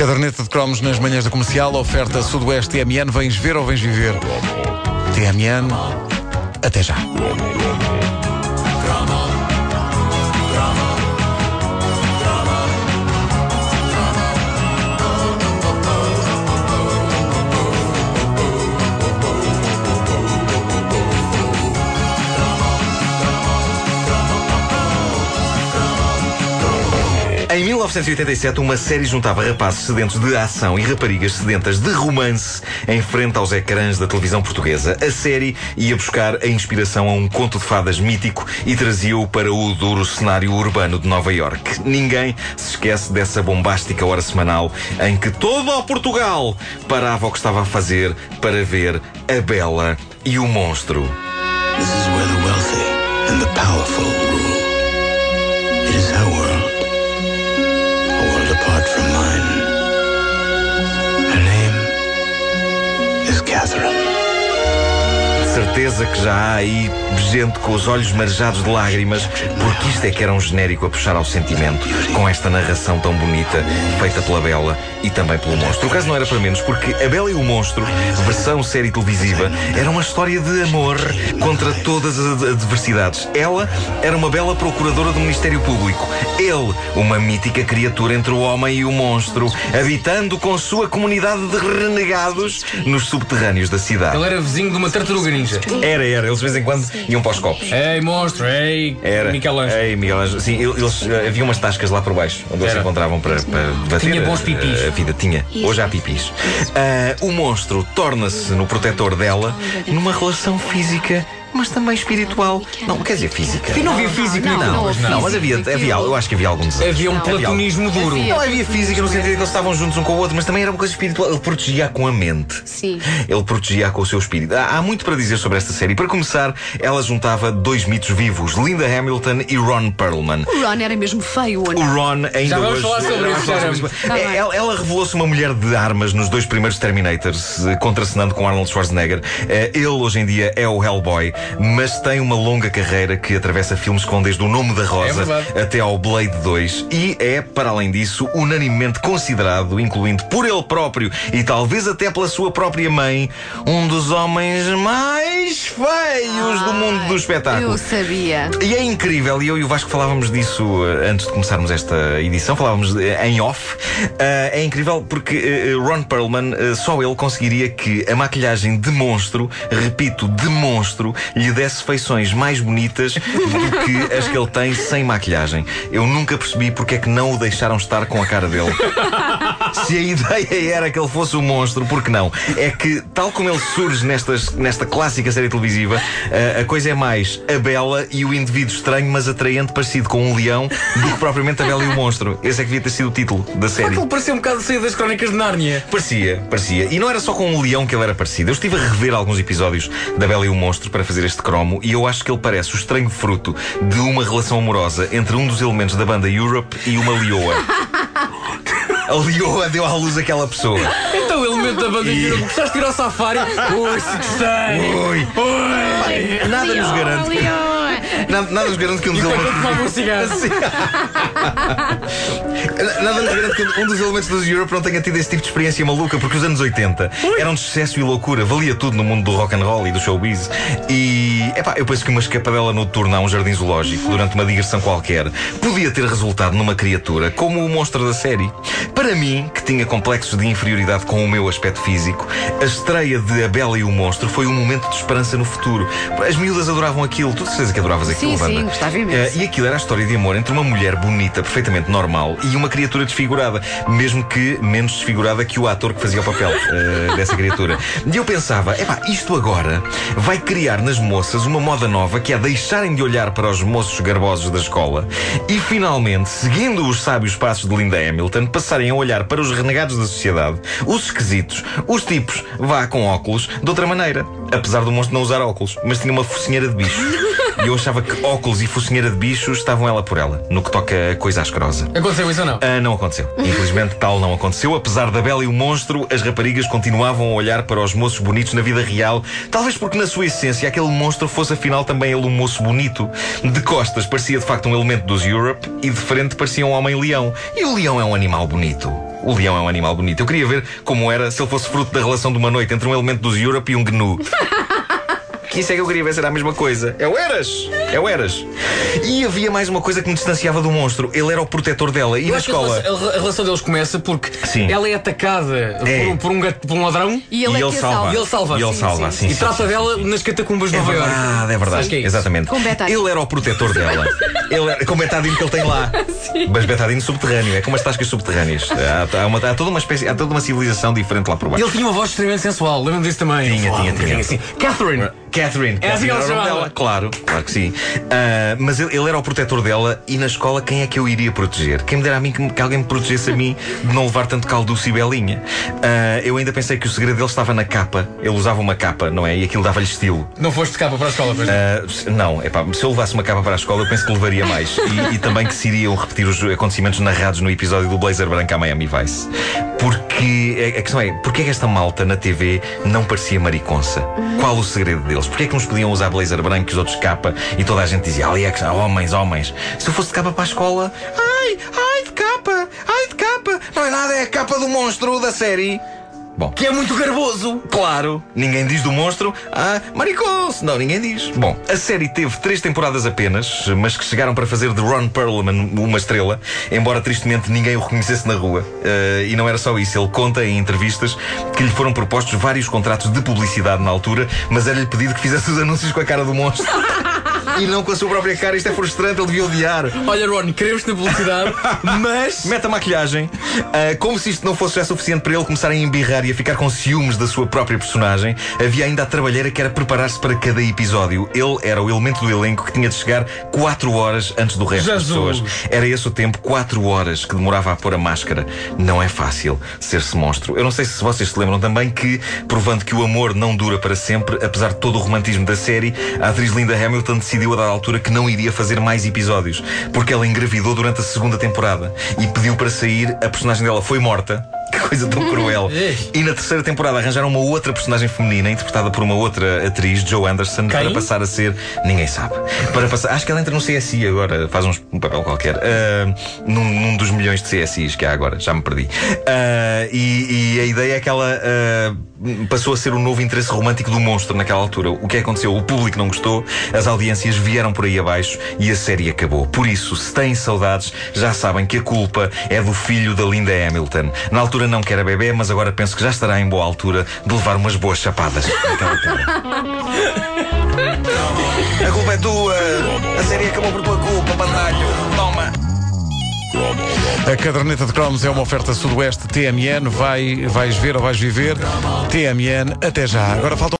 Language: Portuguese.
Caderneta de cromos nas manhãs da comercial, oferta Sudoeste TMN. Vens ver ou vens viver? TMN, até já. 1987, uma série juntava rapazes sedentos de ação e raparigas sedentas de romance em frente aos ecrãs da televisão portuguesa. A série ia buscar a inspiração a um conto de fadas mítico e trazia-o para o duro cenário urbano de Nova York. Ninguém se esquece dessa bombástica hora semanal em que todo o Portugal parava o que estava a fazer para ver a Bela e o Monstro. This is where the wealthy and the powerful rule. It is her world. From mine. Her name is Catherine. Certeza que já há aí gente com os olhos marejados de lágrimas, porque isto é que era um genérico a puxar ao sentimento, com esta narração tão bonita, feita pela Bela e também pelo monstro. O caso não era para menos, porque a Bela e o Monstro, versão série televisiva, era uma história de amor contra todas as adversidades. Ela era uma bela procuradora do Ministério Público. Ele, uma mítica criatura entre o homem e o monstro, habitando com sua comunidade de renegados nos subterrâneos da cidade. Ele era vizinho de uma tartaruga ninja. Era, era. Eles de vez em quando iam para os copos. Ei, monstro, ei, Era. Michelangelo. Ei, Michelangelo. Sim, el- eles, eh, havia umas tascas lá por baixo, onde eles se Era. encontravam para, para debater Tinha bons a- pipis. A, vida tinha. Hoje há pipis. Ah, o monstro torna-se no protetor dela numa relação física. Mas também espiritual. Não, quer dizer física. E não havia físico Não, nenhum. não, pois Não, mas havia, havia, eu acho que havia algum desejo. Havia um platonismo duro. Havia. Não havia física no sentido de que eles estavam juntos um com o outro, mas também era uma coisa espiritual. Ele protegia com a mente. Sim. Ele protegia com o seu espírito. Há, há muito para dizer sobre esta série. Para começar, ela juntava dois mitos vivos: Linda Hamilton e Ron Perlman. O Ron era mesmo feio, ou O não? Ron ainda Já vamos hoje. falar sobre Vamos isso, falar sobre isso. Tá É, ela ela revelou-se uma mulher de armas nos dois primeiros Terminators, eh, contracenando com Arnold Schwarzenegger. Eh, Ele hoje em dia é o Hellboy, mas tem uma longa carreira que atravessa filmes vão desde o Nome da Rosa É até ao Blade 2 e é, para além disso, unanimemente considerado, incluindo por ele próprio e talvez até pela sua própria mãe, um dos homens mais feios do mundo do espetáculo. Eu sabia. E é incrível, e eu e o Vasco falávamos disso eh, antes de começarmos esta edição, falávamos eh, em off. Ah, é incrível porque eh, Ron Perlman, eh, só ele conseguiria que a maquilhagem de monstro, repito, de monstro, lhe desse feições mais bonitas do que as que ele tem sem maquilhagem. Eu nunca percebi porque é que não o deixaram estar com a cara dele. Se a ideia era que ele fosse um monstro, por que não? É que, tal como ele surge nestas, nesta clássica série televisiva, a, a coisa é mais a Bela e o indivíduo estranho, mas atraente, parecido com um leão, do que propriamente a Bela e o monstro. Esse é que devia ter sido o título da série. Aquilo parecia um bocado sair das crónicas de Nárnia. Parecia, parecia. E não era só com o leão que ele era parecido. Eu estive a rever alguns episódios da Bela e o Monstro para fazer este cromo e eu acho que ele parece o estranho fruto de uma relação amorosa entre um dos elementos da banda Europe e uma leoa. A leoa deu à luz aquela pessoa. Então o elemento da banda E- e... gostaste de ir ao safari? Ui, se gostei! Ui. Ui! Nada nos garante. que- Nada, nada nos garante que um dos elementos. cigarro. Nada nos garante que um dos elementos dos Europe não tenha tido esse tipo de experiência maluca, porque os anos 80 eram de sucesso e loucura, valia tudo no mundo do rock and roll e do showbiz. E epá, eu penso que uma escapadela noturna a um jardim zoológico durante uma digressão qualquer podia ter resultado numa criatura como o monstro da série. Para mim, que tinha complexos de inferioridade com o meu aspecto físico, a estreia de A Bela e o Monstro foi um momento de esperança no futuro. As miúdas adoravam aquilo, tu de certeza que adoravas aquilo, Sim, sim, gostava imenso. Eh, e aquilo era a história de amor entre uma mulher bonita, perfeitamente normal, e uma criatura desfigurada, mesmo que menos desfigurada que o ator que fazia o papel eh, dessa criatura. E eu pensava, epá, isto agora vai criar nas moças uma moda nova que é deixarem de olhar para os moços garbosos da escola e finalmente, seguindo os sábios passos de Linda Hamilton, passarem a olhar para os renegados da sociedade, os esquisitos, os tipos, vá com óculos, de outra maneira. Apesar do monstro não usar óculos, mas tinha uma focinheira de bicho. E eu achava que óculos e focinheira de bicho estavam ela por ela, no que toca a coisa asquerosa. Aconteceu isso ou não? Ah, não aconteceu. Infelizmente, tal não aconteceu. Apesar da Bela e o monstro, as raparigas continuavam a olhar para os moços bonitos na vida real. Talvez porque, na sua essência, aquele monstro fosse afinal também ele um moço bonito. De costas parecia de facto um elemento dos Europe e de frente parecia um homem-leão. E o leão é um animal bonito. O leão é um animal bonito. Eu queria ver como era se ele fosse fruto da relação de uma noite entre um elemento dos Europe e um gnu. Que isso é que eu queria ver se era a mesma coisa. É o Eras! É o Eras. E havia mais uma coisa que me distanciava do monstro. Ele era o protetor dela. E Eu na escola. a relação, deles começa porque Sim. ela é atacada É. Por, um, por, um gato- por um ladrão E ele E é ele que a salva. salva. e ele salva. E ele Sim, salva, sim, sim, E sim, trata sim, dela nas catacumbas de É Nova Iorque. verdade, é verdade. Acho que é isso. Exatamente. Com betadine. Ele era o protetor dela. Ele era, com betadine que ele tem lá. Mas betadine subterrâneo. É como as tascas subterrâneas. Há, há uma- há toda uma espécie, há toda uma civilização diferente lá por E baixo. ele tinha uma voz extremamente sensual, lembram disso também? Tinha, Ele tinha, tinha. Catherine! Catherine, É assim que ela chamava. dela. Claro, claro que sim. Ah, mas ele, ele era o protetor dela e na escola quem é que eu iria proteger? Quem me dera a mim que, que alguém me protegesse a mim de não levar tanto calduço e belinha? Ah, eu ainda pensei que o segredo dele estava na capa. Ele usava uma capa, não é? E aquilo dava-lhe estilo. Não foste de capa para a escola, pois não? Ah, não, epá, se eu levasse uma capa para a escola, eu penso que levaria mais. E, e também que se iriam repetir os acontecimentos narrados no episódio do Blazer Branco à Miami Vice. Porque a, a questão é, porquê é que esta malta na TV não parecia mariconça? Qual o segredo deles? Porquê é que uns podiam usar blazer branco e os outros capa e toda a gente dizia Alex, homens, homens. Se eu fosse de capa para a escola, ai, ai de capa, ai de capa. Não é nada, é a capa do monstro da série. Bom, Que é muito garboso! Claro, ninguém diz do monstro, ah, mariconce. Não, ninguém diz. Bom, a série teve três temporadas apenas, mas que chegaram para fazer de Ron Perlman uma estrela, embora tristemente ninguém o reconhecesse na rua. Ah, e não era só isso, ele conta em entrevistas que lhe foram propostos vários contratos de publicidade na altura, mas era-lhe pedido que fizesse os anúncios com a cara do monstro. e não com a sua própria cara, isto é frustrante, ele devia odiar. Olha, Ron, queremos na publicidade, mas. Mete a maquilhagem, ah, como se isto não fosse já suficiente para ele começar a embirrar e a ficar com ciúmes da sua própria personagem, havia ainda a trabalheira que era preparar-se para cada episódio. Ele era o elemento do elenco que tinha de chegar 4 horas antes do resto das Jesus. pessoas. Era esse o tempo, 4 horas, que demorava a pôr a máscara. Não é fácil ser-se monstro. Eu não sei se vocês se lembram também que, provando que o amor não dura para sempre, apesar de todo o romantismo da série, a atriz Linda Hamilton decidiu a dada altura que não iria fazer mais episódios, porque ela engravidou durante a segunda temporada e pediu para sair, a personagem dela foi morta. Que coisa tão cruel. E na terceira temporada arranjaram uma outra personagem feminina, interpretada por uma outra atriz, Joe Anderson, Quem? para passar a ser. Ninguém sabe. Para passar. Acho que ela entra no CSI agora, faz uns- um papel qualquer. Ah, num, num dos milhões de CSIs que há agora, já me perdi. Ah, e, e a ideia é que ela ah, passou a ser o novo interesse romântico do monstro naquela altura. O que aconteceu? O público não gostou, as audiências vieram por aí abaixo e a série acabou. Por isso, se têm saudades, já sabem que a culpa é do filho da Linda Hamilton. Na altura não que era bebê, mas agora penso que já estará em boa altura de levar umas boas chapadas naquela. A culpa é tua! A série acabou por tua culpa, bandalho! Toma! A caderneta de cromos é uma oferta sudoeste TMN. Vai, vais ver ou vais viver. TMN, até já. Agora faltam.